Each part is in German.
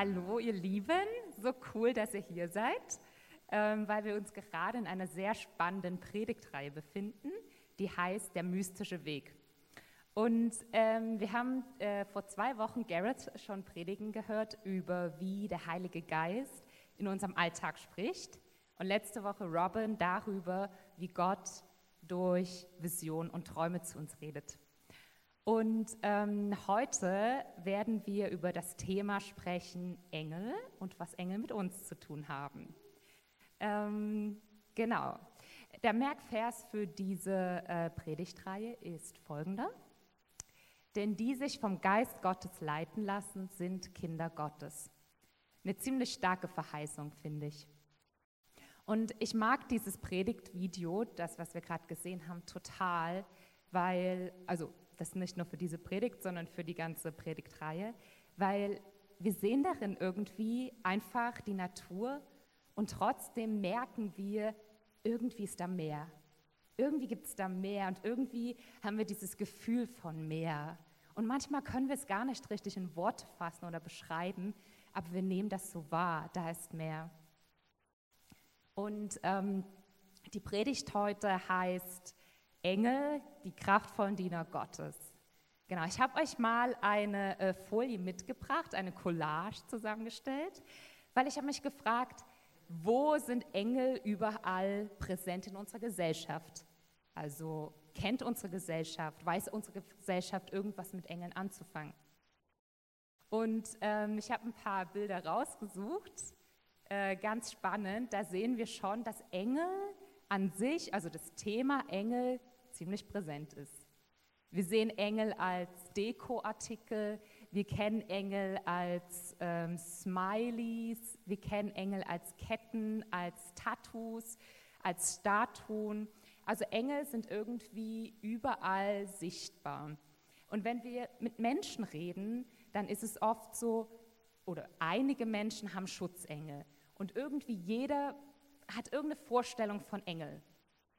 hallo ihr Lieben, so cool, dass ihr hier seid, ähm, weil wir uns gerade in einer sehr spannenden Predigtreihe befinden, die heißt Der mystische Weg. Und ähm, wir haben äh, vor zwei Wochen Garrett schon predigen gehört über, wie der Heilige Geist in unserem Alltag spricht. Und letzte Woche Robin darüber, wie Gott durch Vision und Träume zu uns redet. Und ähm, heute werden wir über das Thema sprechen, Engel und was Engel mit uns zu tun haben. Ähm, genau. Der Merkvers für diese äh, Predigtreihe ist folgender. Denn die sich vom Geist Gottes leiten lassen, sind Kinder Gottes. Eine ziemlich starke Verheißung, finde ich. Und ich mag dieses Predigtvideo, das, was wir gerade gesehen haben, total, weil, also das nicht nur für diese Predigt, sondern für die ganze Predigtreihe, weil wir sehen darin irgendwie einfach die Natur und trotzdem merken wir, irgendwie ist da mehr. Irgendwie gibt es da mehr und irgendwie haben wir dieses Gefühl von mehr. Und manchmal können wir es gar nicht richtig in Worte fassen oder beschreiben, aber wir nehmen das so wahr, da ist mehr. Und ähm, die Predigt heute heißt Engel, die kraftvollen Diener Gottes. Genau, ich habe euch mal eine äh, Folie mitgebracht, eine Collage zusammengestellt, weil ich habe mich gefragt, wo sind Engel überall präsent in unserer Gesellschaft? Also kennt unsere Gesellschaft, weiß unsere Gesellschaft irgendwas mit Engeln anzufangen? Und ähm, ich habe ein paar Bilder rausgesucht, äh, ganz spannend. Da sehen wir schon, dass Engel an sich, also das Thema Engel, ziemlich präsent ist. Wir sehen Engel als Dekoartikel, wir kennen Engel als ähm, Smileys, wir kennen Engel als Ketten, als Tattoos, als Statuen. Also Engel sind irgendwie überall sichtbar. Und wenn wir mit Menschen reden, dann ist es oft so, oder einige Menschen haben Schutzengel. Und irgendwie jeder hat irgendeine Vorstellung von Engel.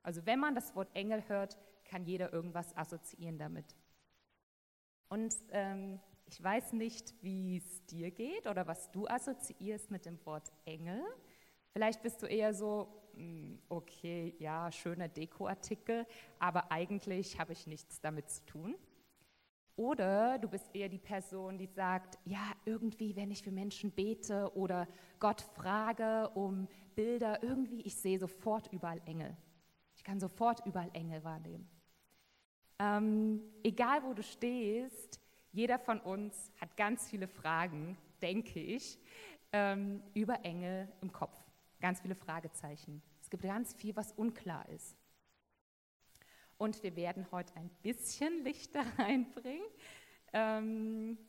Also wenn man das Wort Engel hört, kann jeder irgendwas assoziieren damit. Und ähm, ich weiß nicht, wie es dir geht oder was du assoziierst mit dem Wort Engel. Vielleicht bist du eher so, hm, okay, ja, schöner Dekoartikel, aber eigentlich habe ich nichts damit zu tun. Oder du bist eher die Person, die sagt, ja, irgendwie, wenn ich für Menschen bete oder Gott frage um Bilder, irgendwie, ich sehe sofort überall Engel. Ich kann sofort überall Engel wahrnehmen. Ähm, egal wo du stehst, jeder von uns hat ganz viele Fragen, denke ich, ähm, über Engel im Kopf. Ganz viele Fragezeichen. Es gibt ganz viel, was unklar ist. Und wir werden heute ein bisschen Licht da reinbringen. Ähm,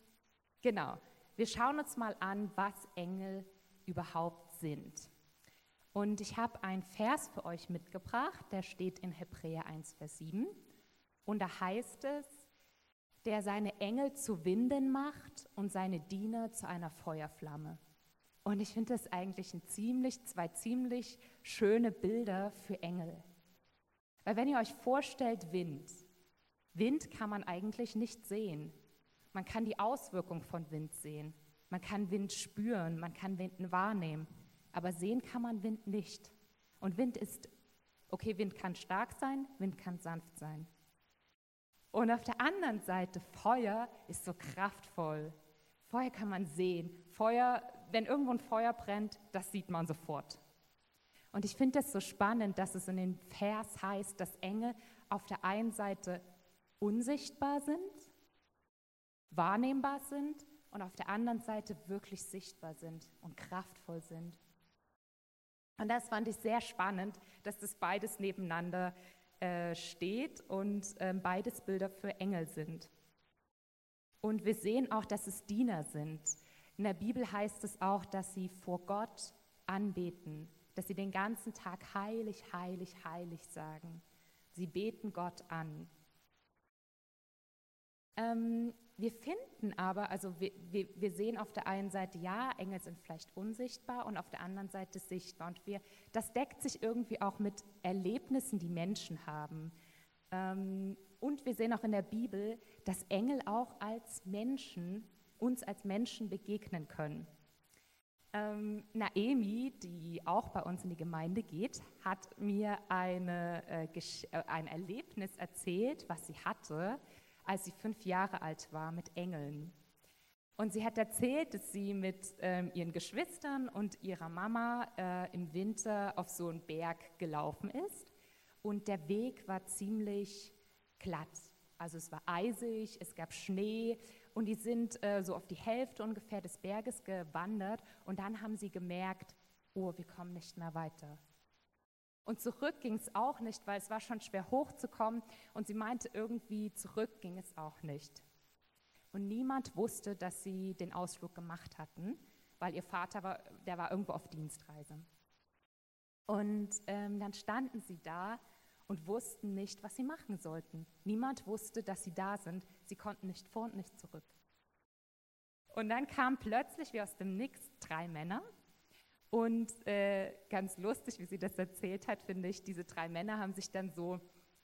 genau. Wir schauen uns mal an, was Engel überhaupt sind. Und ich habe einen Vers für euch mitgebracht, der steht in Hebräer 1, Vers 7. Und da heißt es, der seine Engel zu Winden macht und seine Diener zu einer Feuerflamme. Und ich finde das eigentlich ein ziemlich, zwei ziemlich schöne Bilder für Engel. Weil wenn ihr euch vorstellt, Wind, Wind kann man eigentlich nicht sehen. Man kann die Auswirkung von Wind sehen. Man kann Wind spüren, man kann Wind wahrnehmen. Aber sehen kann man Wind nicht. Und Wind ist, okay, Wind kann stark sein, Wind kann sanft sein. Und auf der anderen Seite, Feuer ist so kraftvoll. Feuer kann man sehen. Feuer, wenn irgendwo ein Feuer brennt, das sieht man sofort. Und ich finde es so spannend, dass es in dem Vers heißt, dass Engel auf der einen Seite unsichtbar sind, wahrnehmbar sind und auf der anderen Seite wirklich sichtbar sind und kraftvoll sind. Und das fand ich sehr spannend, dass das beides nebeneinander äh, steht und äh, beides Bilder für Engel sind. Und wir sehen auch, dass es Diener sind. In der Bibel heißt es auch, dass sie vor Gott anbeten, dass sie den ganzen Tag heilig, heilig, heilig sagen. Sie beten Gott an. Ähm, wir finden aber, also wir, wir, wir, sehen auf der einen Seite, ja, Engel sind vielleicht unsichtbar und auf der anderen Seite sichtbar. Und wir, das deckt sich irgendwie auch mit Erlebnissen, die Menschen haben. Ähm, und wir sehen auch in der Bibel, dass Engel auch als Menschen, uns als Menschen begegnen können. Ähm, Naemi, die auch bei uns in die Gemeinde geht, hat mir eine, äh, äh, ein Erlebnis erzählt, was sie hatte, als sie fünf Jahre alt war mit Engeln. Und sie hat erzählt, dass sie mit ähm, ihren Geschwistern und ihrer Mama äh, im Winter auf so einen Berg gelaufen ist. Und der Weg war ziemlich glatt. Also es war eisig, es gab Schnee und die sind äh, so auf die Hälfte ungefähr des Berges gewandert und dann haben sie gemerkt, oh, wir kommen nicht mehr weiter. Und zurück ging es auch nicht, weil es war schon schwer hochzukommen und sie meinte, irgendwie zurück ging es auch nicht. Und niemand wusste, dass sie den Ausflug gemacht hatten, weil ihr Vater war, der war irgendwo auf Dienstreise. Und ähm, dann standen sie da und wussten nicht, was sie machen sollten. Niemand wusste, dass sie da sind. Sie konnten nicht vor und nicht zurück. Und dann kamen plötzlich wie aus dem Nix drei Männer. Und äh, ganz lustig, wie sie das erzählt hat, finde ich, diese drei Männer haben sich dann so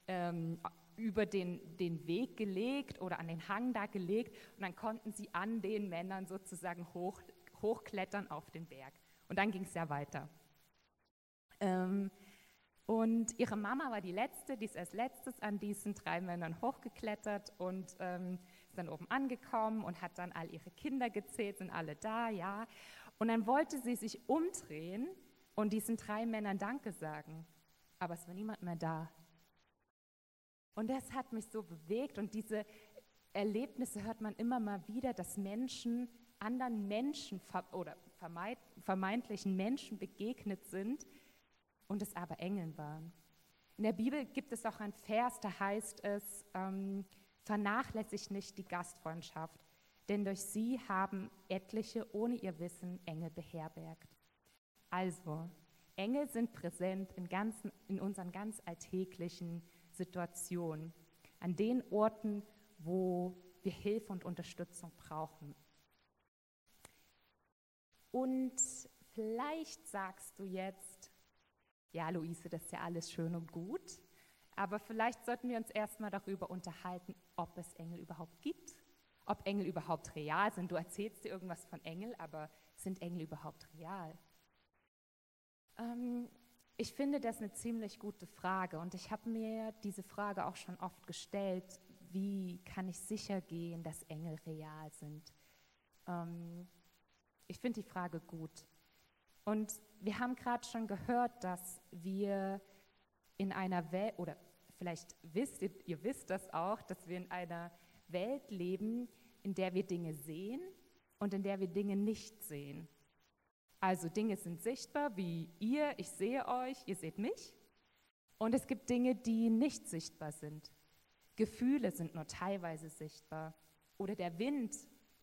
ähm, über den, den Weg gelegt oder an den Hang da gelegt und dann konnten sie an den Männern sozusagen hoch, hochklettern auf den Berg. Und dann ging es ja weiter. Ähm, und ihre Mama war die Letzte, die ist als letztes an diesen drei Männern hochgeklettert und ähm, ist dann oben angekommen und hat dann all ihre Kinder gezählt, sind alle da, ja. Und dann wollte sie sich umdrehen und diesen drei Männern Danke sagen. Aber es war niemand mehr da. Und das hat mich so bewegt und diese Erlebnisse hört man immer mal wieder, dass Menschen anderen Menschen oder vermeintlichen Menschen begegnet sind, und es aber Engeln waren. In der Bibel gibt es auch ein Vers, da heißt es, ähm, vernachlässigt nicht die Gastfreundschaft, denn durch sie haben etliche ohne ihr Wissen Engel beherbergt. Also, Engel sind präsent in, ganzen, in unseren ganz alltäglichen Situationen, an den Orten, wo wir Hilfe und Unterstützung brauchen. Und vielleicht sagst du jetzt, ja, Luise, das ist ja alles schön und gut, aber vielleicht sollten wir uns erstmal darüber unterhalten, ob es Engel überhaupt gibt, ob Engel überhaupt real sind. Du erzählst dir irgendwas von Engel, aber sind Engel überhaupt real? Ähm, ich finde das eine ziemlich gute Frage und ich habe mir diese Frage auch schon oft gestellt, wie kann ich sicher gehen, dass Engel real sind? Ähm, ich finde die Frage gut. Und wir haben gerade schon gehört, dass wir in einer Welt, oder vielleicht wisst ihr, ihr wisst das auch, dass wir in einer Welt leben, in der wir Dinge sehen und in der wir Dinge nicht sehen. Also Dinge sind sichtbar, wie ihr, ich sehe euch, ihr seht mich. Und es gibt Dinge, die nicht sichtbar sind. Gefühle sind nur teilweise sichtbar. Oder der Wind,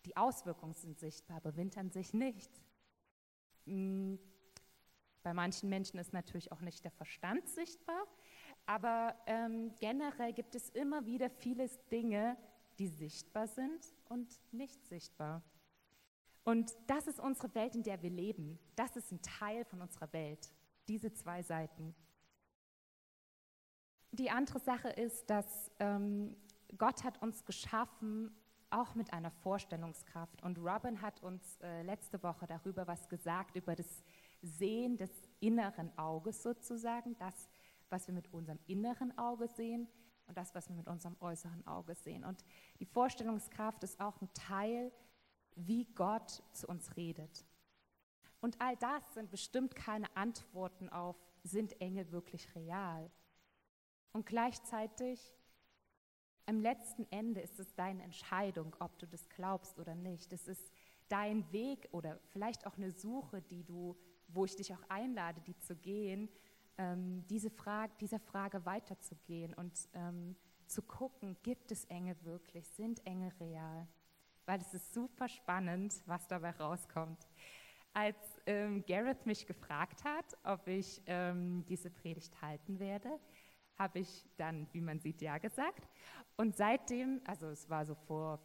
die Auswirkungen sind sichtbar, aber Wind an sich nicht. Mm, bei manchen Menschen ist natürlich auch nicht der Verstand sichtbar, aber ähm, generell gibt es immer wieder viele Dinge, die sichtbar sind und nicht sichtbar. Und das ist unsere Welt, in der wir leben. Das ist ein Teil von unserer Welt, diese zwei Seiten. Die andere Sache ist, dass ähm, Gott hat uns geschaffen, auch mit einer Vorstellungskraft. Und Robin hat uns äh, letzte Woche darüber was gesagt, über das Sehen des inneren Auges sozusagen, das, was wir mit unserem inneren Auge sehen und das, was wir mit unserem äußeren Auge sehen. Und die Vorstellungskraft ist auch ein Teil, wie Gott zu uns redet. Und all das sind bestimmt keine Antworten auf, sind Engel wirklich real? Und gleichzeitig am letzten Ende ist es deine Entscheidung, ob du das glaubst oder nicht. Es ist dein Weg oder vielleicht auch eine Suche, die du, wo ich dich auch einlade, die zu gehen, ähm, diese Frage, dieser Frage weiterzugehen und ähm, zu gucken, gibt es Engel wirklich, sind Engel real? Weil es ist super spannend, was dabei rauskommt. Als ähm, Gareth mich gefragt hat, ob ich ähm, diese Predigt halten werde, habe ich dann, wie man sieht, ja gesagt. Und seitdem, also es war so vor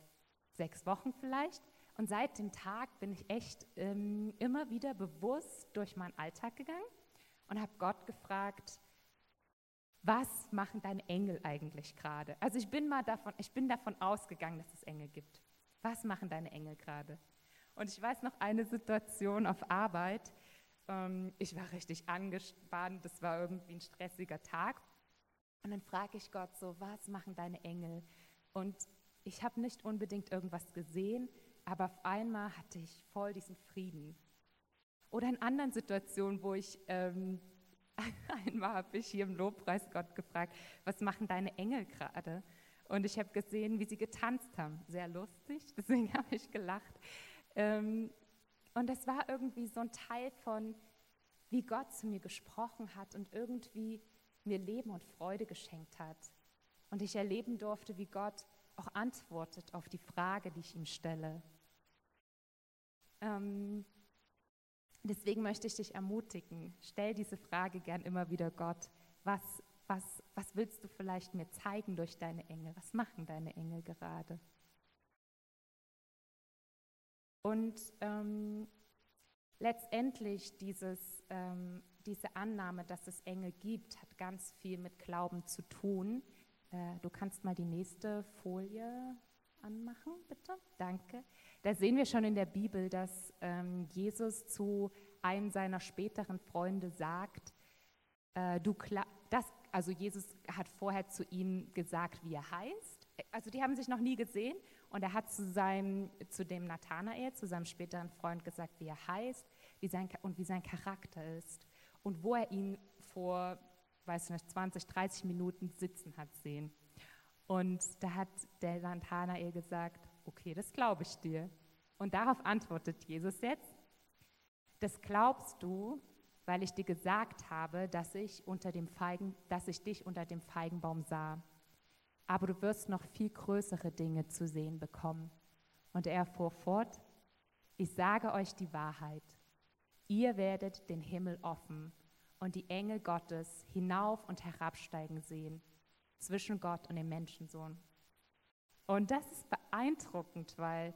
sechs Wochen vielleicht, und seit dem Tag bin ich echt ähm, immer wieder bewusst durch meinen Alltag gegangen und habe Gott gefragt, was machen deine Engel eigentlich gerade? Also ich bin mal davon, ich bin davon ausgegangen, dass es Engel gibt. Was machen deine Engel gerade? Und ich weiß noch eine Situation auf Arbeit. Ähm, ich war richtig angespannt, das war irgendwie ein stressiger Tag. Und dann frage ich Gott so, was machen deine Engel? Und ich habe nicht unbedingt irgendwas gesehen, aber auf einmal hatte ich voll diesen Frieden. Oder in anderen Situationen, wo ich, ähm, einmal habe ich hier im Lobpreis Gott gefragt, was machen deine Engel gerade? Und ich habe gesehen, wie sie getanzt haben. Sehr lustig, deswegen habe ich gelacht. Ähm, und das war irgendwie so ein Teil von, wie Gott zu mir gesprochen hat und irgendwie mir Leben und Freude geschenkt hat. Und ich erleben durfte, wie Gott auch antwortet auf die Frage, die ich ihm stelle. Ähm, deswegen möchte ich dich ermutigen, stell diese Frage gern immer wieder Gott. Was, was, was willst du vielleicht mir zeigen durch deine Engel? Was machen deine Engel gerade? Und ähm, letztendlich dieses, ähm, diese Annahme, dass es Engel gibt, hat ganz viel mit Glauben zu tun. Äh, du kannst mal die nächste Folie anmachen, bitte. Danke. Da sehen wir schon in der Bibel, dass ähm, Jesus zu einem seiner späteren Freunde sagt, äh, du das, also Jesus hat vorher zu ihm gesagt, wie er heißt. Also die haben sich noch nie gesehen und er hat zu, seinem, zu dem Nathanael, zu seinem späteren Freund gesagt, wie er heißt wie sein, und wie sein Charakter ist und wo er ihn vor, weiß nicht, 20, 30 Minuten sitzen hat sehen. Und da hat der Nathanael gesagt, okay, das glaube ich dir. Und darauf antwortet Jesus jetzt, das glaubst du, weil ich dir gesagt habe, dass ich, unter dem Feigen, dass ich dich unter dem Feigenbaum sah aber du wirst noch viel größere Dinge zu sehen bekommen. Und er fuhr fort, ich sage euch die Wahrheit, ihr werdet den Himmel offen und die Engel Gottes hinauf und herabsteigen sehen, zwischen Gott und dem Menschensohn. Und das ist beeindruckend, weil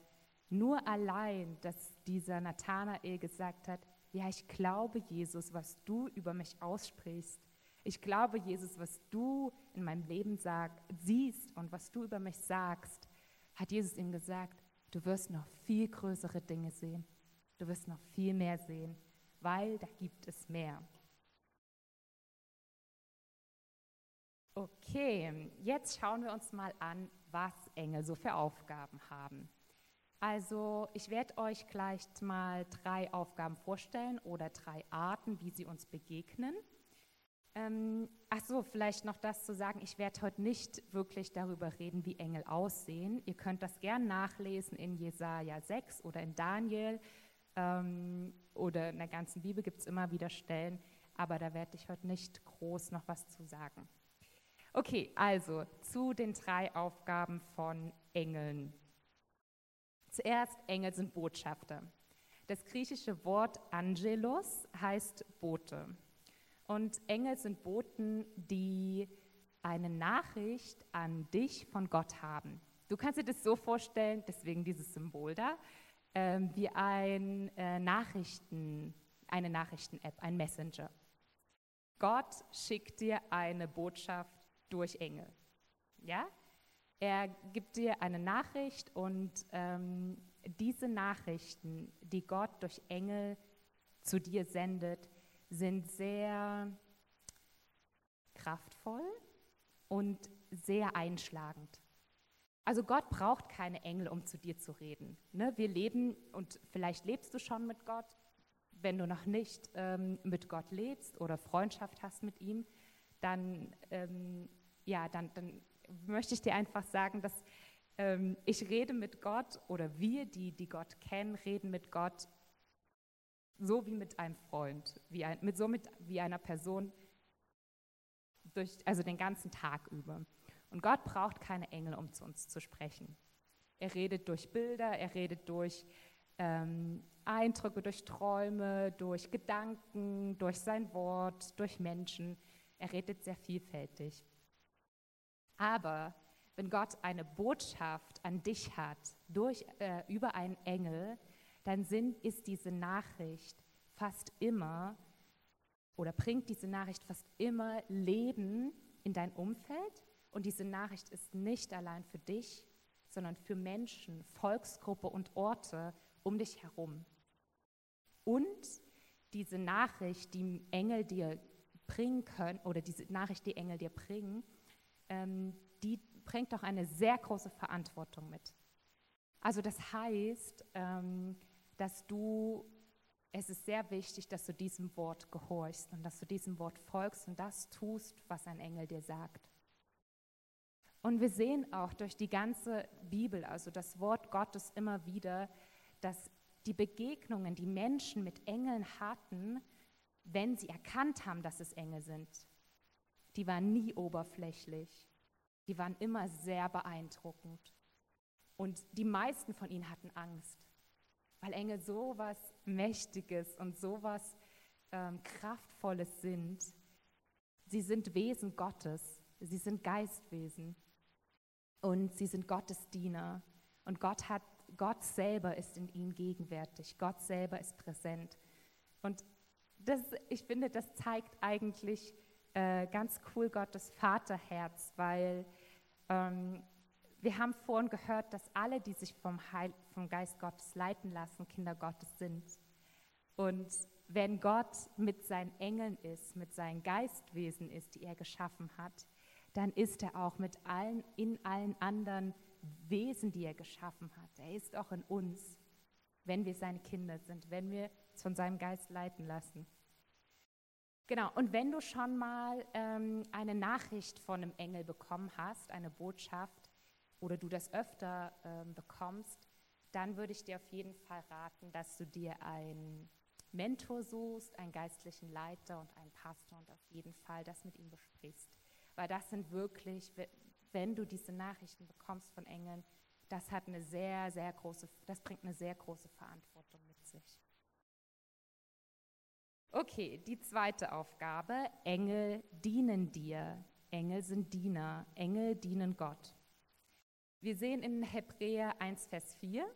nur allein, dass dieser Nathanael gesagt hat, ja, ich glaube, Jesus, was du über mich aussprichst, ich glaube, Jesus, was du in meinem Leben sag, siehst und was du über mich sagst, hat Jesus ihm gesagt, du wirst noch viel größere Dinge sehen. Du wirst noch viel mehr sehen, weil da gibt es mehr. Okay, jetzt schauen wir uns mal an, was Engel so für Aufgaben haben. Also ich werde euch gleich mal drei Aufgaben vorstellen oder drei Arten, wie sie uns begegnen. Ähm, ach so, vielleicht noch das zu sagen, ich werde heute nicht wirklich darüber reden, wie Engel aussehen. Ihr könnt das gern nachlesen in Jesaja 6 oder in Daniel ähm, oder in der ganzen Bibel gibt es immer wieder Stellen, aber da werde ich heute nicht groß noch was zu sagen. Okay, also zu den drei Aufgaben von Engeln. Zuerst, Engel sind Botschafter. Das griechische Wort Angelos heißt Bote. Und Engel sind Boten, die eine Nachricht an dich von Gott haben. Du kannst dir das so vorstellen, deswegen dieses Symbol da, äh, wie ein äh, Nachrichten, eine Nachrichten-App, ein Messenger. Gott schickt dir eine Botschaft durch Engel. Ja? Er gibt dir eine Nachricht und ähm, diese Nachrichten, die Gott durch Engel zu dir sendet, sind sehr kraftvoll und sehr einschlagend. Also Gott braucht keine Engel, um zu dir zu reden. Ne? Wir leben, und vielleicht lebst du schon mit Gott, wenn du noch nicht ähm, mit Gott lebst oder Freundschaft hast mit ihm, dann, ähm, ja, dann, dann möchte ich dir einfach sagen, dass ähm, ich rede mit Gott oder wir, die, die Gott kennen, reden mit Gott so wie mit einem Freund, wie ein, mit, so mit, wie einer Person, durch, also den ganzen Tag über. Und Gott braucht keine Engel, um zu uns zu sprechen. Er redet durch Bilder, er redet durch ähm, Eindrücke, durch Träume, durch Gedanken, durch sein Wort, durch Menschen. Er redet sehr vielfältig. Aber wenn Gott eine Botschaft an dich hat durch, äh, über einen Engel, dann sind, ist diese Nachricht fast immer oder bringt diese Nachricht fast immer Leben in dein Umfeld. Und diese Nachricht ist nicht allein für dich, sondern für Menschen, Volksgruppe und Orte um dich herum. Und diese Nachricht, die Engel dir bringen können, oder diese Nachricht, die Engel dir bringen, ähm, die bringt auch eine sehr große Verantwortung mit. Also das heißt, ähm, dass du, es ist sehr wichtig, dass du diesem Wort gehorchst und dass du diesem Wort folgst und das tust, was ein Engel dir sagt. Und wir sehen auch durch die ganze Bibel, also das Wort Gottes immer wieder, dass die Begegnungen, die Menschen mit Engeln hatten, wenn sie erkannt haben, dass es Engel sind, die waren nie oberflächlich. Die waren immer sehr beeindruckend. Und die meisten von ihnen hatten Angst, weil Engel so was Mächtiges und so was ähm, Kraftvolles sind. Sie sind Wesen Gottes, sie sind Geistwesen und sie sind Gottes Diener. Und Gott hat, Gott selber ist in ihnen gegenwärtig. Gott selber ist präsent. Und das, ich finde, das zeigt eigentlich äh, ganz cool Gottes Vaterherz, weil ähm, wir haben vorhin gehört, dass alle, die sich vom, Heil, vom Geist Gottes leiten lassen, Kinder Gottes sind. Und wenn Gott mit seinen Engeln ist, mit seinen Geistwesen ist, die er geschaffen hat, dann ist er auch mit allen, in allen anderen Wesen, die er geschaffen hat. Er ist auch in uns, wenn wir seine Kinder sind, wenn wir uns von seinem Geist leiten lassen. Genau, und wenn du schon mal ähm, eine Nachricht von einem Engel bekommen hast, eine Botschaft, oder du das öfter ähm, bekommst, dann würde ich dir auf jeden Fall raten, dass du dir einen Mentor suchst, einen geistlichen Leiter und einen Pastor und auf jeden Fall das mit ihm besprichst. Weil das sind wirklich, wenn du diese Nachrichten bekommst von Engeln, das hat eine sehr, sehr große, das bringt eine sehr große Verantwortung mit sich. Okay, die zweite Aufgabe, Engel dienen dir. Engel sind Diener, Engel dienen Gott. Wir sehen in Hebräer 1, Vers 4,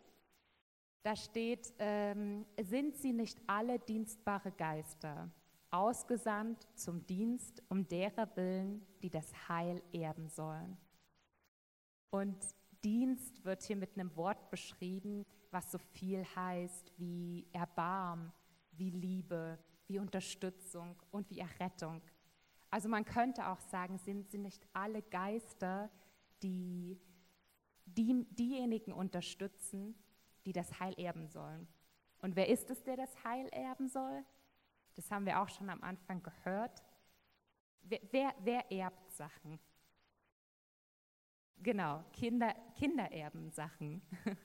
da steht, ähm, sind sie nicht alle dienstbare Geister? ausgesandt zum Dienst um derer willen, die das Heil erben sollen. Und Dienst wird hier mit einem Wort beschrieben, was so viel heißt wie Erbarm, wie Liebe, wie Unterstützung und wie Errettung. Also man könnte auch sagen, sind sie nicht alle Geister, die, die diejenigen unterstützen, die das Heil erben sollen. Und wer ist es, der das Heil erben soll? Das haben wir auch schon am Anfang gehört. Wer, wer, wer erbt Sachen? Genau, Kinder, Kinder erben Sachen.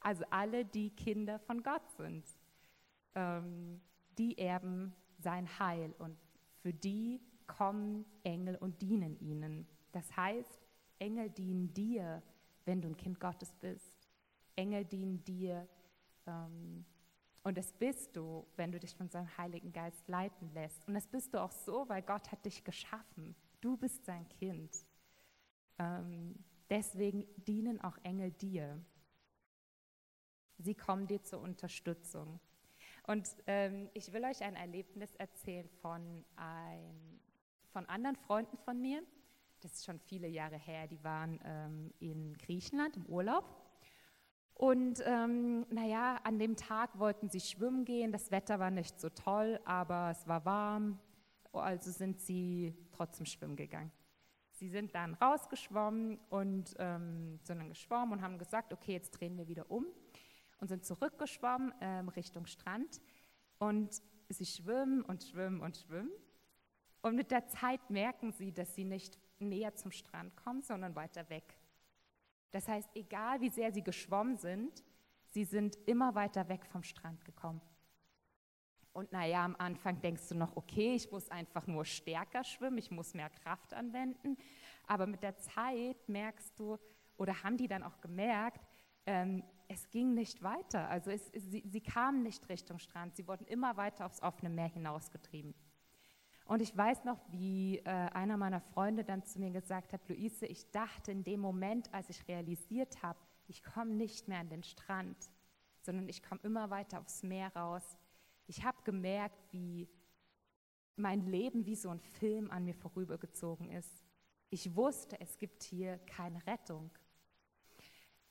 Also alle, die Kinder von Gott sind, ähm, die erben sein Heil und für die kommen Engel und dienen ihnen. Das heißt, Engel dienen dir, wenn du ein Kind Gottes bist. Engel dienen dir, ähm, und das bist du, wenn du dich von seinem Heiligen Geist leiten lässt. Und das bist du auch so, weil Gott hat dich geschaffen. Du bist sein Kind. Ähm, deswegen dienen auch Engel dir. Sie kommen dir zur Unterstützung. Und ähm, ich will euch ein Erlebnis erzählen von, ein, von anderen Freunden von mir. Das ist schon viele Jahre her. Die waren ähm, in Griechenland im Urlaub. Und ähm, naja, an dem Tag wollten sie schwimmen gehen. Das Wetter war nicht so toll, aber es war warm. Also sind sie trotzdem schwimmen gegangen. Sie sind dann rausgeschwommen und ähm, sind dann geschwommen und haben gesagt, okay, jetzt drehen wir wieder um und sind zurückgeschwommen ähm, Richtung Strand. Und sie schwimmen und schwimmen und schwimmen. Und mit der Zeit merken sie, dass sie nicht näher zum Strand kommen, sondern weiter weg. Das heißt, egal wie sehr sie geschwommen sind, sie sind immer weiter weg vom Strand gekommen. Und naja, am Anfang denkst du noch, okay, ich muss einfach nur stärker schwimmen, ich muss mehr Kraft anwenden. Aber mit der Zeit merkst du, oder haben die dann auch gemerkt, ähm, es ging nicht weiter. Also es, sie, sie kamen nicht Richtung Strand, sie wurden immer weiter aufs offene Meer hinausgetrieben. Und ich weiß noch, wie äh, einer meiner Freunde dann zu mir gesagt hat, Luise, ich dachte in dem Moment, als ich realisiert habe, ich komme nicht mehr an den Strand, sondern ich komme immer weiter aufs Meer raus. Ich habe gemerkt, wie mein Leben wie so ein Film an mir vorübergezogen ist. Ich wusste, es gibt hier keine Rettung.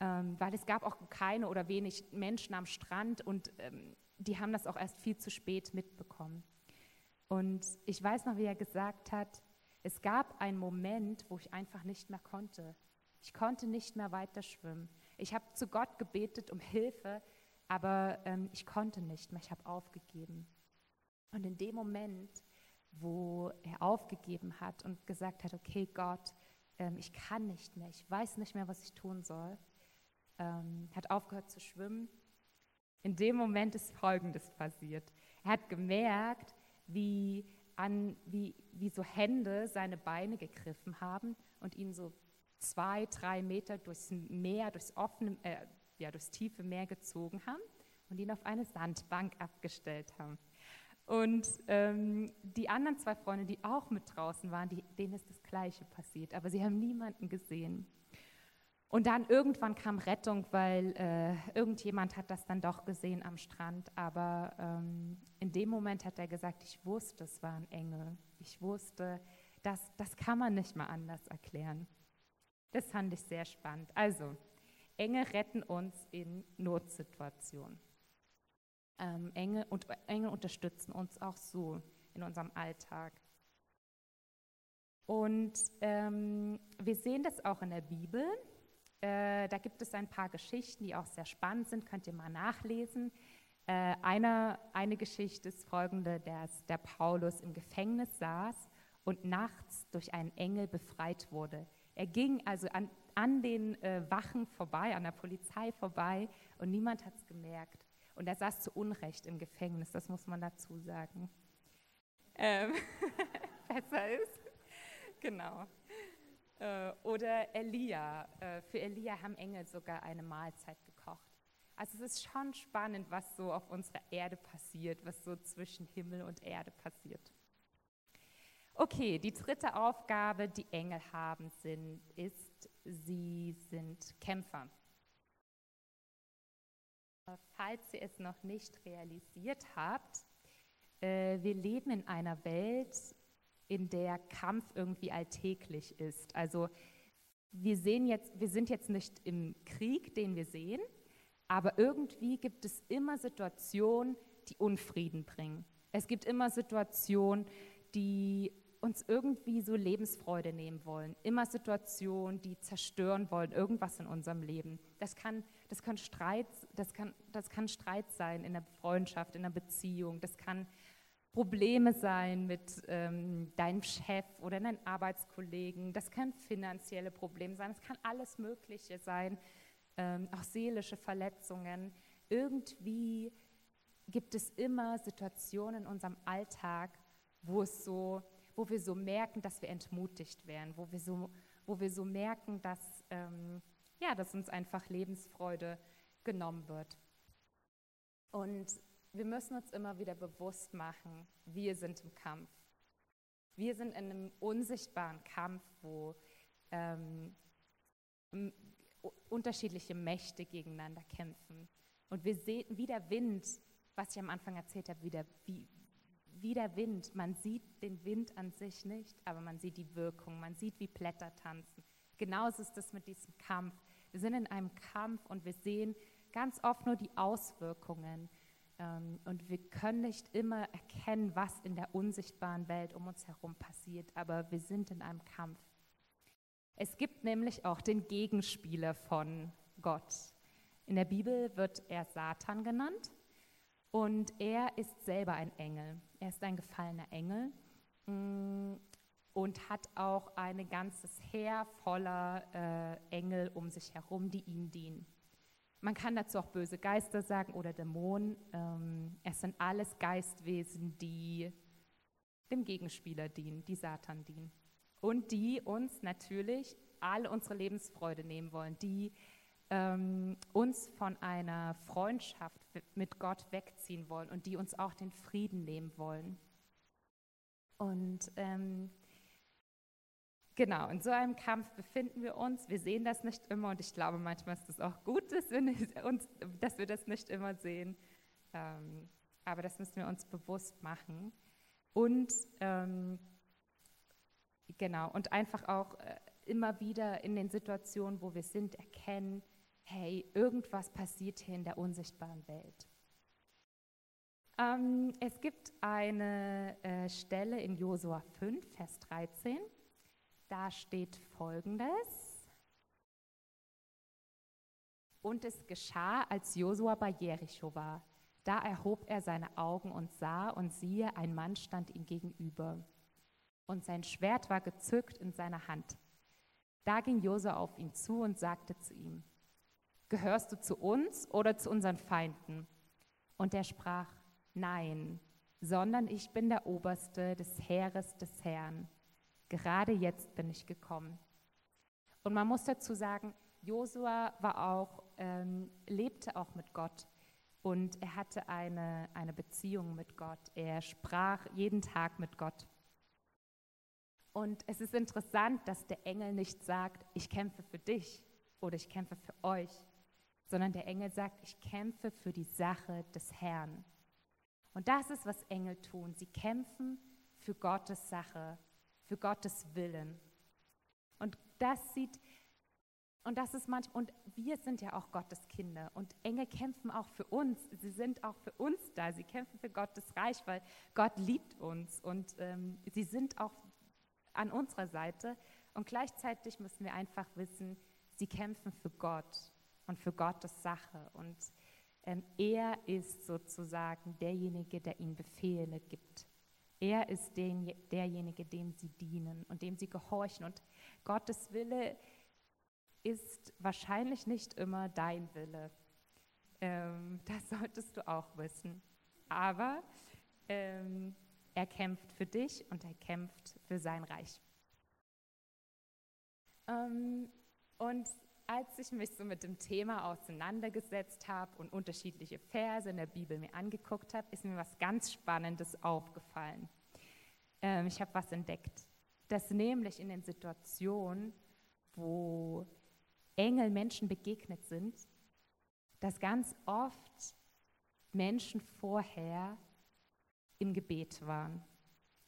Ähm, weil es gab auch keine oder wenig Menschen am Strand und ähm, die haben das auch erst viel zu spät mitbekommen. Und ich weiß noch, wie er gesagt hat, es gab einen Moment, wo ich einfach nicht mehr konnte. Ich konnte nicht mehr weiter schwimmen. Ich habe zu Gott gebetet um Hilfe, aber ähm, ich konnte nicht mehr. Ich habe aufgegeben. Und in dem Moment, wo er aufgegeben hat und gesagt hat, okay Gott, ähm, ich kann nicht mehr, ich weiß nicht mehr, was ich tun soll, ähm, hat aufgehört zu schwimmen. In dem Moment ist Folgendes passiert. Er hat gemerkt, wie, an, wie, wie so Hände seine Beine gegriffen haben und ihn so zwei, drei Meter durchs Meer, durchs offene, äh, ja, durchs tiefe Meer gezogen haben und ihn auf eine Sandbank abgestellt haben. Und ähm, die anderen zwei Freunde, die auch mit draußen waren, die, denen ist das Gleiche passiert, aber sie haben niemanden gesehen. Und dann irgendwann kam Rettung, weil äh, irgendjemand hat das dann doch gesehen am Strand. Aber ähm, in dem Moment hat er gesagt, ich wusste, es war ein Engel. Ich wusste, das, das kann man nicht mal anders erklären. Das fand ich sehr spannend. Also, Engel retten uns in Notsituationen. Ähm, Engel, und Engel unterstützen uns auch so in unserem Alltag. Und ähm, wir sehen das auch in der Bibel. Äh, da gibt es ein paar Geschichten, die auch sehr spannend sind, könnt ihr mal nachlesen. Äh, eine, eine Geschichte ist folgende, dass der Paulus im Gefängnis saß und nachts durch einen Engel befreit wurde. Er ging also an, an den äh, Wachen vorbei, an der Polizei vorbei und niemand hat es gemerkt. Und er saß zu Unrecht im Gefängnis, das muss man dazu sagen. Ähm, besser ist. Genau. Äh, oder Elia. Äh, für Elia haben Engel sogar eine Mahlzeit gekocht. Also es ist schon spannend, was so auf unserer Erde passiert, was so zwischen Himmel und Erde passiert. Okay, die dritte Aufgabe, die Engel haben, sind, ist, sie sind Kämpfer. Falls ihr es noch nicht realisiert habt, äh, wir leben in einer Welt, in der Kampf irgendwie alltäglich ist. Also wir, sehen jetzt, wir sind jetzt nicht im Krieg, den wir sehen, aber irgendwie gibt es immer Situationen, die Unfrieden bringen. Es gibt immer Situationen, die uns irgendwie so Lebensfreude nehmen wollen. Immer Situationen, die zerstören wollen, irgendwas in unserem Leben. Das kann, das kann, Streit, das kann, das kann Streit sein in der Freundschaft, in der Beziehung. Das kann Probleme sein mit ähm, deinem Chef oder deinen Arbeitskollegen. Das kann finanzielle Probleme sein. Es kann alles Mögliche sein, ähm, auch seelische Verletzungen. Irgendwie gibt es immer Situationen in unserem Alltag, wo es so, wo wir so merken, dass wir entmutigt werden, wo wir so, wo wir so merken, dass, ähm, ja, dass uns einfach Lebensfreude genommen wird. Und wir müssen uns immer wieder bewusst machen, wir sind im Kampf. Wir sind in einem unsichtbaren Kampf, wo ähm, unterschiedliche Mächte gegeneinander kämpfen. Und wir sehen, wie der Wind, was ich am Anfang erzählt habe, wie der, wie, wie der Wind. Man sieht den Wind an sich nicht, aber man sieht die Wirkung, man sieht, wie Blätter tanzen. Genauso ist es mit diesem Kampf. Wir sind in einem Kampf und wir sehen ganz oft nur die Auswirkungen. Ähm, und wir können nicht immer erkennen, was in der unsichtbaren Welt um uns herum passiert, aber wir sind in einem Kampf. Es gibt nämlich auch den Gegenspieler von Gott. In der Bibel wird er Satan genannt und er ist selber ein Engel. Er ist ein gefallener Engel mm, und hat auch ein ganzes Heer voller äh, Engel um sich herum, die ihm dienen. Man kann dazu auch böse Geister sagen oder Dämonen. Ähm, es sind alles Geistwesen, die dem Gegenspieler dienen, die Satan dienen. Und die uns natürlich all unsere Lebensfreude nehmen wollen, die ähm, uns von einer Freundschaft mit Gott wegziehen wollen und die uns auch den Frieden nehmen wollen. Und ähm, Genau, in so einem Kampf befinden wir uns. Wir sehen das nicht immer und ich glaube, manchmal ist es auch gut, dass wir, uns, dass wir das nicht immer sehen. Ähm, aber das müssen wir uns bewusst machen. Und ähm, genau, und einfach auch äh, immer wieder in den Situationen, wo wir sind, erkennen, hey, irgendwas passiert hier in der unsichtbaren Welt. Ähm, es gibt eine äh, Stelle in Josua 5, Vers 13. Da steht folgendes. Und es geschah, als Josua bei Jericho war. Da erhob er seine Augen und sah, und siehe, ein Mann stand ihm gegenüber. Und sein Schwert war gezückt in seiner Hand. Da ging Josua auf ihn zu und sagte zu ihm, Gehörst du zu uns oder zu unseren Feinden? Und er sprach, Nein, sondern ich bin der Oberste des Heeres des Herrn. Gerade jetzt bin ich gekommen. Und man muss dazu sagen, Josua war auch, ähm, lebte auch mit Gott und er hatte eine, eine Beziehung mit Gott. Er sprach jeden Tag mit Gott. Und es ist interessant, dass der Engel nicht sagt, ich kämpfe für dich oder ich kämpfe für euch, sondern der Engel sagt, ich kämpfe für die Sache des Herrn. Und das ist, was Engel tun. Sie kämpfen für Gottes Sache, für Gottes Willen. Und das sieht, und das ist manchmal, und wir sind ja auch Gottes Kinder. Und Engel kämpfen auch für uns. Sie sind auch für uns da. Sie kämpfen für Gottes Reich, weil Gott liebt uns. Und ähm, sie sind auch an unserer Seite. Und gleichzeitig müssen wir einfach wissen, sie kämpfen für Gott und für Gottes Sache. Und ähm, er ist sozusagen derjenige, der ihnen Befehle gibt. Er ist den, derjenige, dem sie dienen und dem sie gehorchen. Und Gottes Wille ist wahrscheinlich nicht immer dein Wille. Ähm, das solltest du auch wissen. Aber ähm, er kämpft für dich und er kämpft für sein Reich. Ähm, und als ich mich so mit dem Thema auseinandergesetzt habe und unterschiedliche Verse in der Bibel mir angeguckt habe, ist mir was ganz Spannendes aufgefallen. Ähm, ich habe was entdeckt, dass nämlich in den Situationen, wo Engel Menschen begegnet sind, dass ganz oft Menschen vorher im Gebet waren.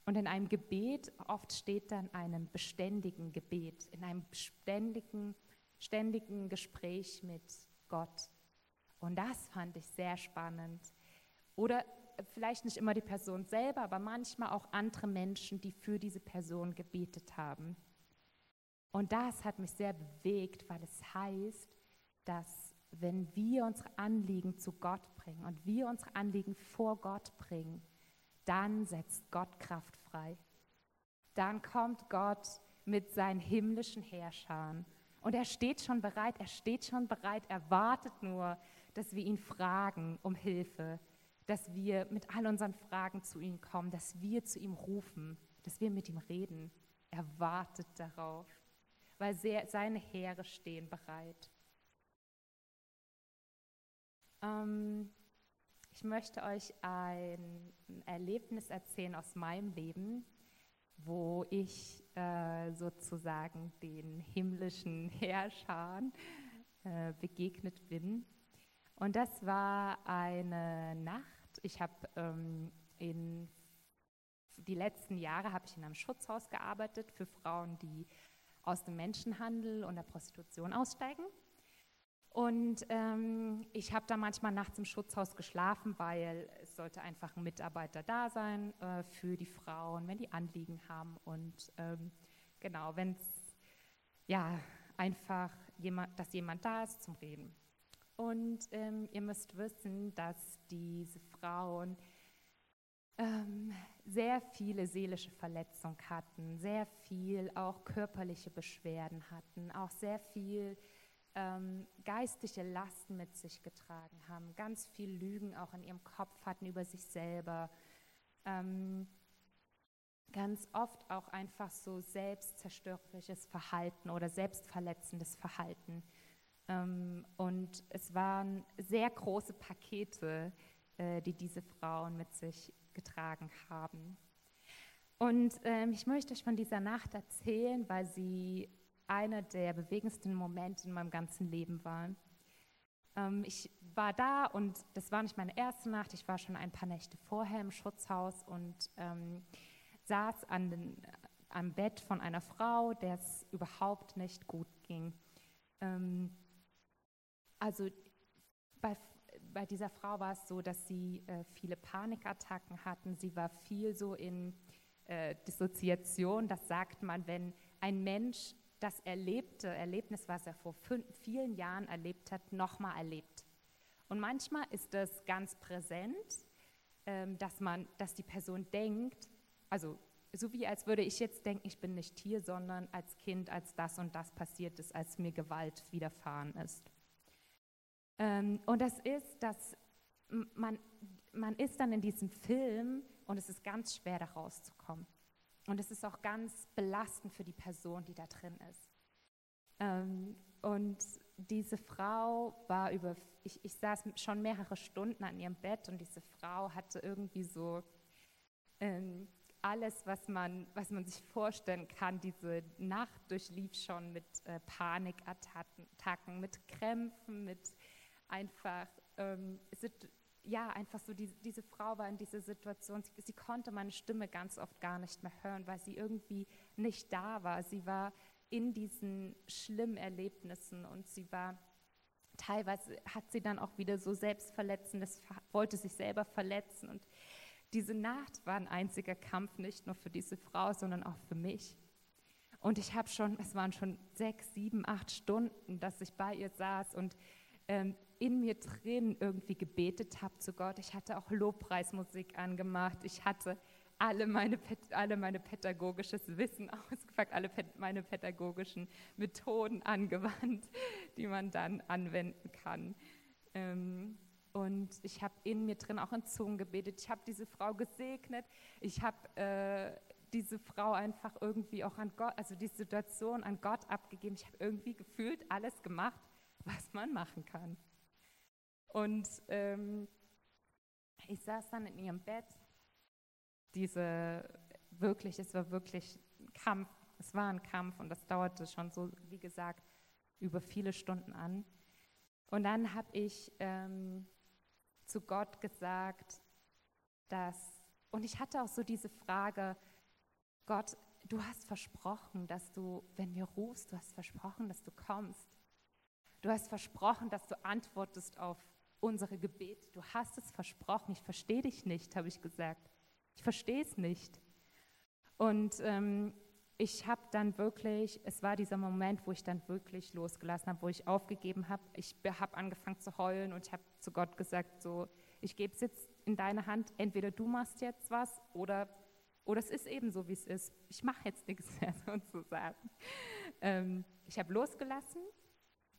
Und in einem Gebet, oft steht dann einem beständigen Gebet, in einem beständigen Gebet ständigen Gespräch mit Gott. Und das fand ich sehr spannend. Oder vielleicht nicht immer die Person selber, aber manchmal auch andere Menschen, die für diese Person gebetet haben. Und das hat mich sehr bewegt, weil es heißt, dass wenn wir unsere Anliegen zu Gott bringen und wir unsere Anliegen vor Gott bringen, dann setzt Gott Kraft frei. Dann kommt Gott mit seinen himmlischen Herrschern und er steht schon bereit, er steht schon bereit, er wartet nur, dass wir ihn fragen um Hilfe, dass wir mit all unseren Fragen zu ihm kommen, dass wir zu ihm rufen, dass wir mit ihm reden. Er wartet darauf, weil seine Heere stehen bereit. Ähm, ich möchte euch ein Erlebnis erzählen aus meinem Leben, wo ich äh, sozusagen den himmlischen Herrschern äh, begegnet bin. Und das war eine Nacht. Ich habe ähm, in die letzten Jahre habe ich in einem Schutzhaus gearbeitet für Frauen, die aus dem Menschenhandel und der Prostitution aussteigen. Und ähm, ich habe da manchmal nachts im Schutzhaus geschlafen, weil sollte einfach ein Mitarbeiter da sein äh, für die Frauen, wenn die Anliegen haben. Und ähm, genau, wenn es ja einfach jemand, dass jemand da ist zum Reden. Und ähm, ihr müsst wissen, dass diese Frauen ähm, sehr viele seelische Verletzungen hatten, sehr viel auch körperliche Beschwerden hatten, auch sehr viel ähm, geistliche Lasten mit sich getragen haben, ganz viel Lügen auch in ihrem Kopf hatten über sich selber, ähm, ganz oft auch einfach so selbstzerstörerisches Verhalten oder selbstverletzendes Verhalten. Ähm, und es waren sehr große Pakete, äh, die diese Frauen mit sich getragen haben. Und ähm, ich möchte euch von dieser Nacht erzählen, weil sie einer der bewegendsten Momente in meinem ganzen Leben war. Ähm, ich war da und das war nicht meine erste Nacht, ich war schon ein paar Nächte vorher im Schutzhaus und ähm, saß an den, am Bett von einer Frau, der es überhaupt nicht gut ging. Ähm, also bei, bei dieser Frau war es so, dass sie äh, viele Panikattacken hatten. Sie war viel so in äh, Dissoziation. Das sagt man, wenn ein Mensch das erlebte Erlebnis, was er vor vielen Jahren erlebt hat, nochmal erlebt. Und manchmal ist das ganz präsent, ähm, dass, man, dass die Person denkt, also so wie als würde ich jetzt denken, ich bin nicht hier, sondern als Kind, als das und das passiert ist, als mir Gewalt widerfahren ist. Ähm, und das ist, dass man, man ist dann in diesem Film und es ist ganz schwer, da rauszukommen. Und es ist auch ganz belastend für die Person, die da drin ist. Ähm, und diese Frau war über, ich, ich saß schon mehrere Stunden an ihrem Bett und diese Frau hatte irgendwie so ähm, alles, was man, was man sich vorstellen kann. Diese Nacht durchlief schon mit äh, Panikattacken, mit Krämpfen, mit einfach ähm, ja, einfach so, die, diese Frau war in dieser Situation, sie, sie, konnte meine Stimme ganz oft gar nicht mehr hören, weil sie irgendwie nicht da war. Sie war in diesen schlimmen Erlebnissen und sie war, teilweise hat sie dann auch wieder so selbstverletzendes, wollte sich selber verletzen und diese Nacht war ein einziger Kampf, nicht nur für diese Frau, sondern auch für mich. Und ich habe schon, es waren schon sechs, sieben, acht Stunden, dass ich bei ihr saß und ähm, in mir drin irgendwie gebetet habe zu Gott. Ich hatte auch Lobpreismusik angemacht. Ich hatte alle meine, alle meine pädagogisches Wissen ausgepackt, alle meine pädagogischen Methoden angewandt, die man dann anwenden kann. Ähm, und ich habe in mir drin auch in Zungen gebetet. Ich habe diese Frau gesegnet. Ich habe äh, diese Frau einfach irgendwie auch an Gott, also die Situation an Gott abgegeben. Ich habe irgendwie gefühlt alles gemacht, was man machen kann. Und ähm, ich saß dann in ihrem Bett. Diese wirklich, es war wirklich ein Kampf. Es war ein Kampf und das dauerte schon so, wie gesagt, über viele Stunden an. Und dann habe ich ähm, zu Gott gesagt, dass, und ich hatte auch so diese Frage, Gott, du hast versprochen, dass du, wenn wir rufst, du hast versprochen, dass du kommst. Du hast versprochen, dass du antwortest auf unsere Gebete. Du hast es versprochen. Ich verstehe dich nicht, habe ich gesagt. Ich verstehe es nicht. Und ähm, ich habe dann wirklich, es war dieser Moment, wo ich dann wirklich losgelassen habe, wo ich aufgegeben habe. Ich habe angefangen zu heulen und ich habe zu Gott gesagt, so, ich gebe es jetzt in deine Hand. Entweder du machst jetzt was oder, oder es ist eben so, wie es ist. Ich mache jetzt nichts mehr sozusagen. Ähm, ich habe losgelassen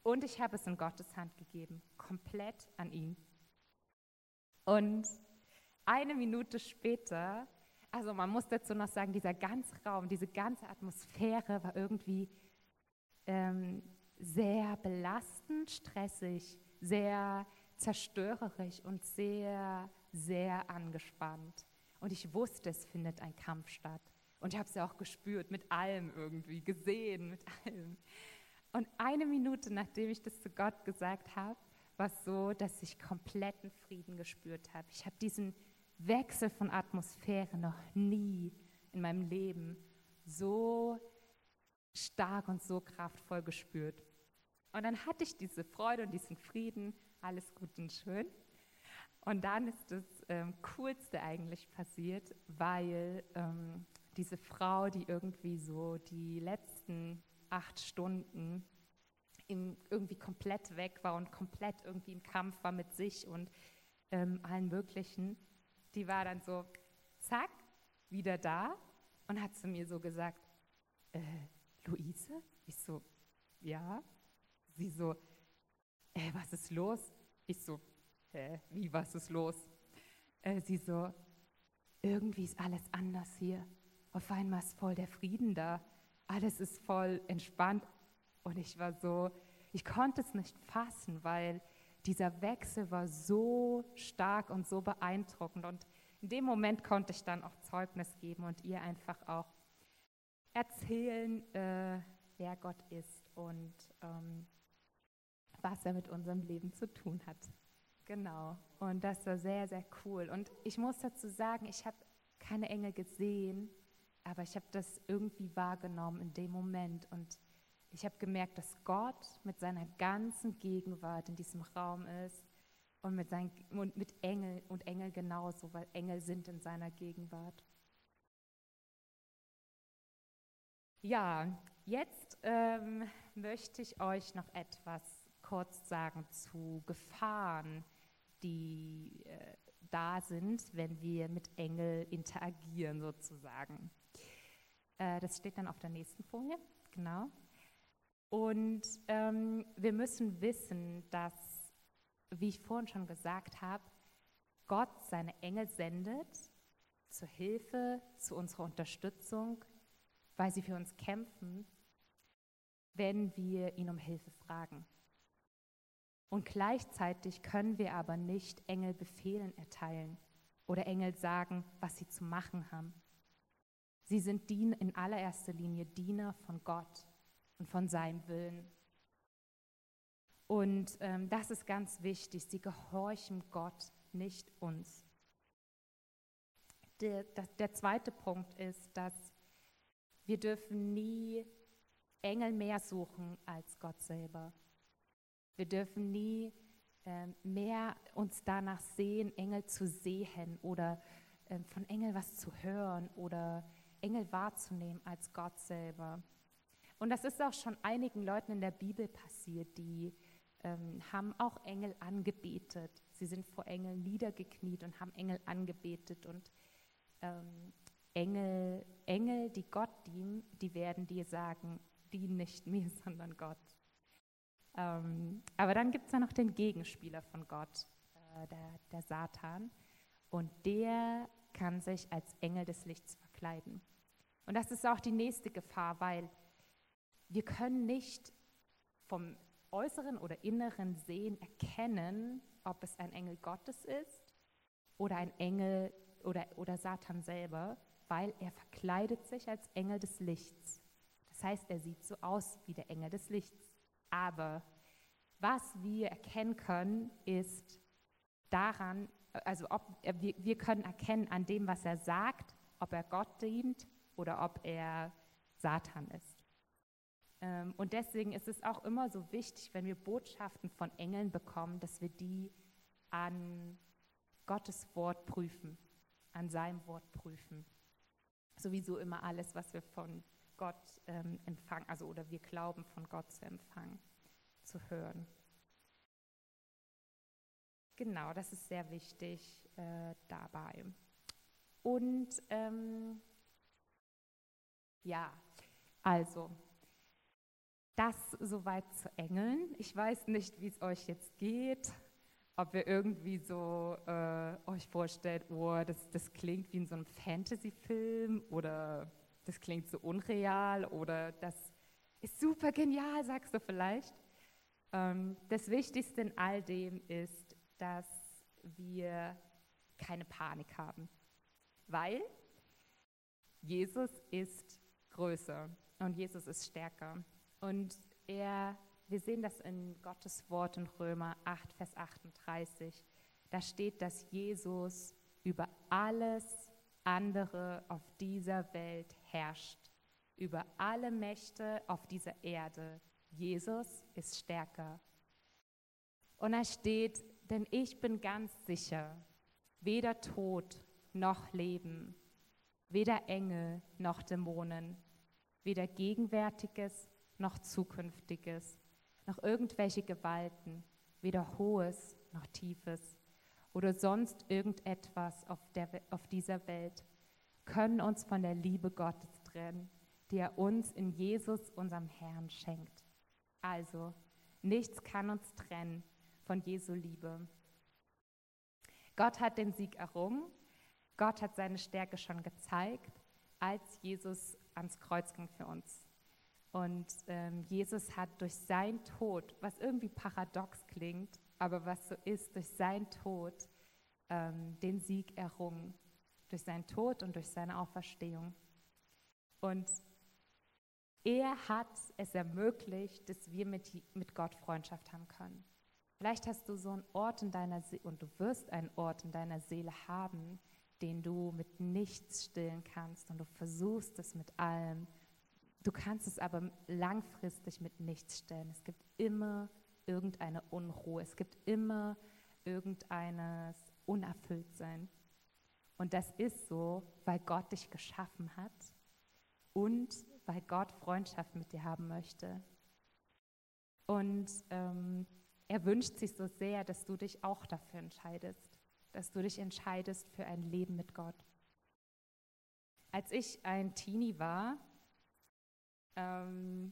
und ich habe es in Gottes Hand gegeben, komplett an ihn. Und eine Minute später, also man muss dazu noch sagen, dieser ganze Raum, diese ganze Atmosphäre war irgendwie ähm, sehr belastend, stressig, sehr zerstörerisch und sehr, sehr angespannt. Und ich wusste, es findet ein Kampf statt. Und ich habe es ja auch gespürt, mit allem irgendwie, gesehen, mit allem. Und eine Minute, nachdem ich das zu Gott gesagt habe, war es so, dass ich kompletten Frieden gespürt habe. Ich habe diesen Wechsel von Atmosphäre noch nie in meinem Leben so stark und so kraftvoll gespürt. Und dann hatte ich diese Freude und diesen Frieden, alles gut und schön. Und dann ist das ähm, Coolste eigentlich passiert, weil ähm, diese Frau, die irgendwie so die letzten acht Stunden im, irgendwie komplett weg war und komplett irgendwie im Kampf war mit sich und ähm, allen Möglichen, die war dann so, zack, wieder da und hat zu mir so gesagt, äh, Luise? Ich so, ja. Sie so, äh, was ist los? Ich so, hä, wie, was ist los? Äh, sie so, irgendwie ist alles anders hier. Auf einmal ist voll der Frieden da alles ist voll entspannt. Und ich war so, ich konnte es nicht fassen, weil dieser Wechsel war so stark und so beeindruckend. Und in dem Moment konnte ich dann auch Zeugnis geben und ihr einfach auch erzählen, äh, wer Gott ist und ähm, was er mit unserem Leben zu tun hat. Genau. Und das war sehr, sehr cool. Und ich muss dazu sagen, ich habe keine Engel gesehen, aber ich habe das irgendwie wahrgenommen in dem Moment und Ich habe gemerkt, dass Gott mit seiner ganzen Gegenwart in diesem Raum ist und mit, seinen, und mit Engel und Engel genauso, weil Engel sind in seiner Gegenwart. Ja, jetzt ähm, möchte ich euch noch etwas kurz sagen zu Gefahren, die äh, da sind, wenn wir mit Engel interagieren sozusagen. Äh, das steht dann auf der nächsten Folie, genau. Und ähm, wir müssen wissen, dass, wie ich vorhin schon gesagt habe, Gott seine Engel sendet zur Hilfe, zu unserer Unterstützung, weil sie für uns kämpfen, wenn wir ihn um Hilfe fragen. Und gleichzeitig können wir aber nicht Engel Befehlen erteilen oder Engel sagen, was sie zu machen haben. Sie sind in allererster Linie Diener von Gott und von seinem Willen. Und ähm, das ist ganz wichtig. Sie gehorchen Gott, nicht uns. Der, der, der zweite Punkt ist, dass wir dürfen nie Engel mehr suchen als Gott selber. Wir dürfen nie äh, mehr uns danach sehen, Engel zu sehen oder äh, von Engel was zu hören oder Engel wahrzunehmen als Gott selber. Und das ist auch schon einigen Leuten in der Bibel passiert, die ähm, haben auch Engel angebetet. Sie sind vor Engeln niedergekniet und haben Engel angebetet und ähm, Engel, Engel, die Gott dienen, die werden dir sagen, dien nicht mir, sondern Gott. Ähm, aber dann gibt es ja noch den Gegenspieler von Gott, äh, der, der Satan. Und der kann sich als Engel des Lichts verkleiden. Und das ist auch die nächste Gefahr, weil wir können nicht vom äußeren oder inneren Sehen erkennen, ob es ein Engel Gottes ist oder ein Engel oder, oder Satan selber, weil er verkleidet sich als Engel des Lichts. Das heißt, er sieht so aus wie der Engel des Lichts. Aber was wir erkennen können, ist daran, also ob, wir, wir können erkennen an dem, was er sagt, ob er Gott dient oder ob er Satan ist. Ähm, und deswegen ist es auch immer so wichtig, wenn wir Botschaften von Engeln bekommen, dass wir die an Gottes Wort prüfen, an seinem Wort prüfen. Sowieso immer alles, was wir von Gott ähm, empfangen, also oder wir glauben von Gott zu empfangen, zu hören. Genau, das ist sehr wichtig äh, dabei. Und ähm, ja, also das soweit zu Engeln. Ich weiß nicht, wie es euch jetzt geht, ob ihr irgendwie so äh, euch vorstellt, oh, das, das klingt wie in so einem Fantasy-Film oder das klingt so unreal oder das ist super genial, sagst du vielleicht. Ähm, das Wichtigste in all dem ist, dass wir keine Panik haben, weil Jesus ist größer und Jesus ist stärker. Und er, wir sehen das in Gottes Wort in Römer 8, Vers 38. Da steht, dass Jesus über alles andere auf dieser Welt herrscht, über alle Mächte auf dieser Erde. Jesus ist stärker. Und da steht, denn ich bin ganz sicher, weder Tod noch Leben, weder Engel noch Dämonen, weder Gegenwärtiges noch Zukünftiges, noch irgendwelche Gewalten, weder Hohes noch Tiefes oder sonst irgendetwas auf, der, auf dieser Welt können uns von der Liebe Gottes trennen, die er uns in Jesus, unserem Herrn, schenkt. Also, nichts kann uns trennen von Jesu Liebe. Gott hat den Sieg errungen, Gott hat seine Stärke schon gezeigt, als Jesus ans Kreuz ging für uns. Und ähm, Jesus hat durch seinen Tod, was irgendwie paradox klingt, aber was so ist, durch seinen Tod ähm, den Sieg errungen. Durch seinen Tod und durch seine Auferstehung. Und er hat es ermöglicht, dass wir mit, mit Gott Freundschaft haben können. Vielleicht hast du so einen Ort in deiner Seele und du wirst einen Ort in deiner Seele haben, den du mit nichts stillen kannst und du versuchst es mit allem, Du kannst es aber langfristig mit nichts stellen. Es gibt immer irgendeine Unruhe. Es gibt immer irgendeines Unerfülltsein. Und das ist so, weil Gott dich geschaffen hat und weil Gott Freundschaft mit dir haben möchte. Und ähm, er wünscht sich so sehr, dass du dich auch dafür entscheidest, dass du dich entscheidest für ein Leben mit Gott. Als ich ein Teenie war, ähm,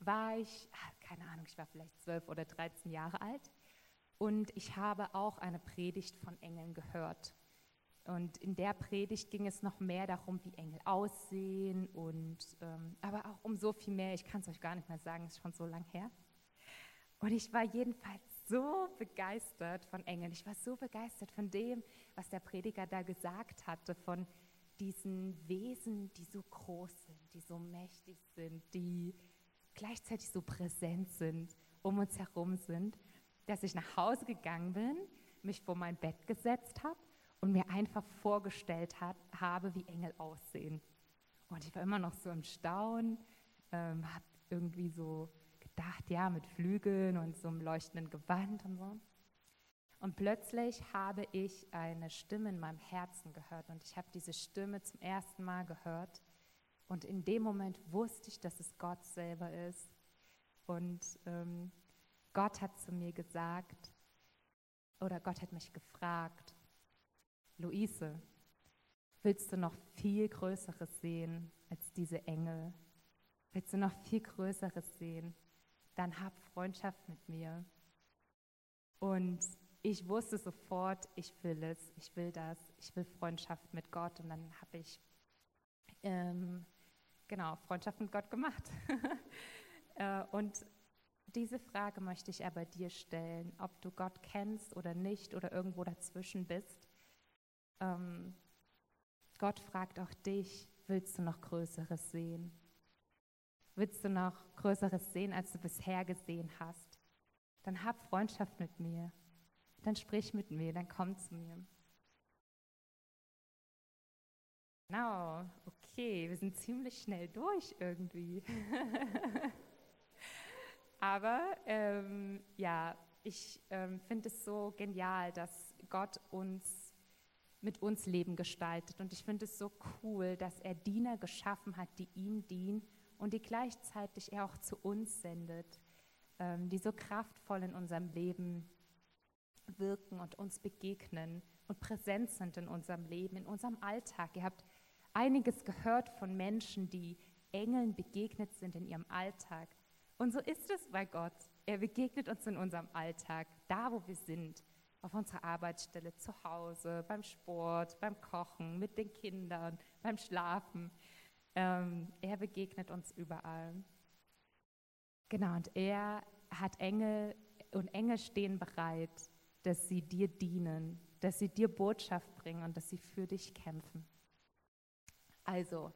war ich, ah, keine Ahnung, ich war vielleicht zwölf oder dreizehn Jahre alt und ich habe auch eine Predigt von Engeln gehört. Und in der Predigt ging es noch mehr darum, wie Engel aussehen und ähm, aber auch um so viel mehr. Ich kann es euch gar nicht mehr sagen, ist schon so lang her. Und ich war jedenfalls so begeistert von Engeln. Ich war so begeistert von dem, was der Prediger da gesagt hatte, von diesen Wesen, die so groß sind, die so mächtig sind, die gleichzeitig so präsent sind, um uns herum sind, dass ich nach Hause gegangen bin, mich vor mein Bett gesetzt habe und mir einfach vorgestellt hat, habe, wie Engel aussehen. Und ich war immer noch so im Staunen, ähm, habe irgendwie so gedacht, ja, mit Flügeln und so einem leuchtenden Gewand und so. Und plötzlich habe ich eine Stimme in meinem Herzen gehört und ich habe diese Stimme zum ersten Mal gehört. Und in dem Moment wusste ich, dass es Gott selber ist. Und ähm, Gott hat zu mir gesagt, oder Gott hat mich gefragt, Luise, willst du noch viel Größeres sehen als diese Engel? Willst du noch viel Größeres sehen? Dann hab Freundschaft mit mir. Und ich wusste sofort, ich will es, ich will das, ich will Freundschaft mit Gott. Und dann habe ich ähm, genau Freundschaft mit Gott gemacht. äh, und diese Frage möchte ich aber dir stellen, ob du Gott kennst oder nicht oder irgendwo dazwischen bist. Ähm, Gott fragt auch dich, willst du noch Größeres sehen? Willst du noch Größeres sehen, als du bisher gesehen hast? Dann hab Freundschaft mit mir. Dann sprich mit mir, dann komm zu mir. Genau, okay, wir sind ziemlich schnell durch irgendwie. Aber ähm, ja, ich ähm, finde es so genial, dass Gott uns mit uns Leben gestaltet. Und ich finde es so cool, dass er Diener geschaffen hat, die ihm dienen und die gleichzeitig er auch zu uns sendet, ähm, die so kraftvoll in unserem Leben wirken und uns begegnen und präsent sind in unserem Leben, in unserem Alltag. Ihr habt einiges gehört von Menschen, die Engeln begegnet sind in ihrem Alltag. Und so ist es bei Gott. Er begegnet uns in unserem Alltag, da wo wir sind, auf unserer Arbeitsstelle, zu Hause, beim Sport, beim Kochen, mit den Kindern, beim Schlafen. Ähm, er begegnet uns überall. Genau, und er hat Engel und Engel stehen bereit, dass sie dir dienen, dass sie dir Botschaft bringen und dass sie für dich kämpfen. Also,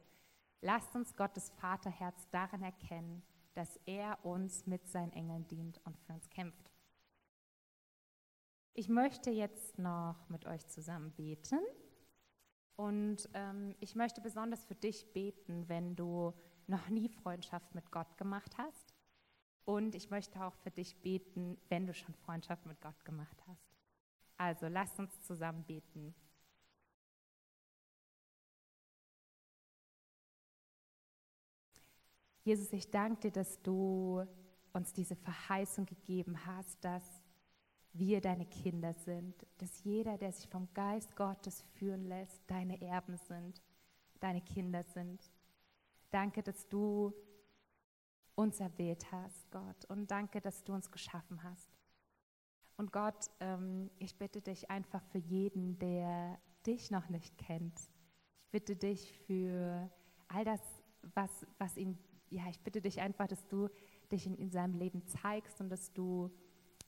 lasst uns Gottes Vaterherz darin erkennen, dass er uns mit seinen Engeln dient und für uns kämpft. Ich möchte jetzt noch mit euch zusammen beten und ähm, ich möchte besonders für dich beten, wenn du noch nie Freundschaft mit Gott gemacht hast. Und ich möchte auch für dich beten, wenn du schon Freundschaft mit Gott gemacht hast. Also lasst uns zusammen beten. Jesus, ich danke dir, dass du uns diese Verheißung gegeben hast, dass wir deine Kinder sind, dass jeder, der sich vom Geist Gottes führen lässt, deine Erben sind, deine Kinder sind. Danke, dass du uns erwählt hast, Gott, und danke, dass du uns geschaffen hast. Und Gott, ähm, ich bitte dich einfach für jeden, der dich noch nicht kennt. Ich bitte dich für all das, was, was ihn ja, ich bitte dich einfach, dass du dich in, in seinem Leben zeigst und dass du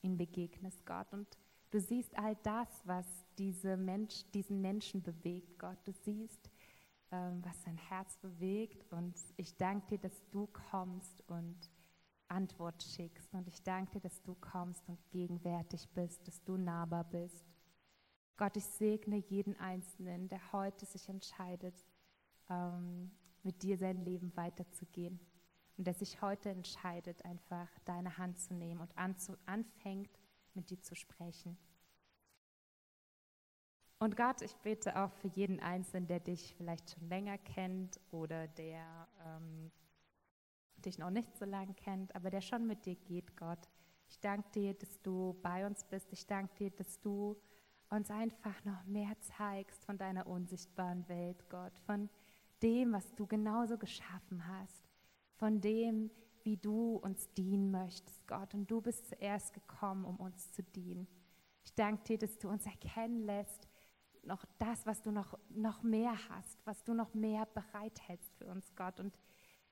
ihm begegnest, Gott. Und du siehst all das, was diese Mensch, diesen Menschen bewegt, Gott. Du siehst, ähm, was sein Herz bewegt. Und ich danke dir, dass du kommst und Antwort schickst. Und ich danke dir, dass du kommst und gegenwärtig bist, dass du nahbar bist. Gott, ich segne jeden Einzelnen, der heute sich entscheidet, ähm, mit dir sein Leben weiterzugehen. Und der sich heute entscheidet, einfach deine Hand zu nehmen und anfängt, mit dir zu sprechen. Und Gott, ich bete auch für jeden Einzelnen, der dich vielleicht schon länger kennt oder der ähm, dich noch nicht so lange kennt, aber der schon mit dir geht, Gott. Ich danke dir, dass du bei uns bist. Ich danke dir, dass du uns einfach noch mehr zeigst von deiner unsichtbaren Welt, Gott, von dem, was du genauso geschaffen hast, von dem, wie du uns dienen möchtest, Gott. Und du bist zuerst gekommen, um uns zu dienen. Ich danke dir, dass du uns erkennen lässt, noch das, was du noch, noch mehr hast, was du noch mehr bereithältst für uns, Gott. Und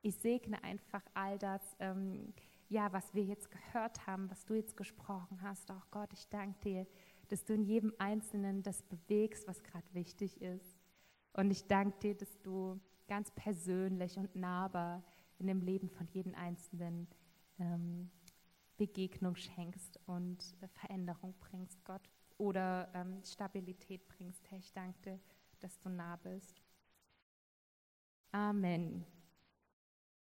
ich segne einfach all das, ähm, ja, was wir jetzt gehört haben, was du jetzt gesprochen hast. Auch Gott, ich danke dir, dass du in jedem Einzelnen das bewegst, was gerade wichtig ist. Und ich danke dir, dass du ganz persönlich und nahbar in dem Leben von jedem Einzelnen ähm, Begegnung schenkst und äh, Veränderung bringst, Gott, oder ähm, Stabilität bringst. Herr, ich danke dir, dass du nah bist. Amen.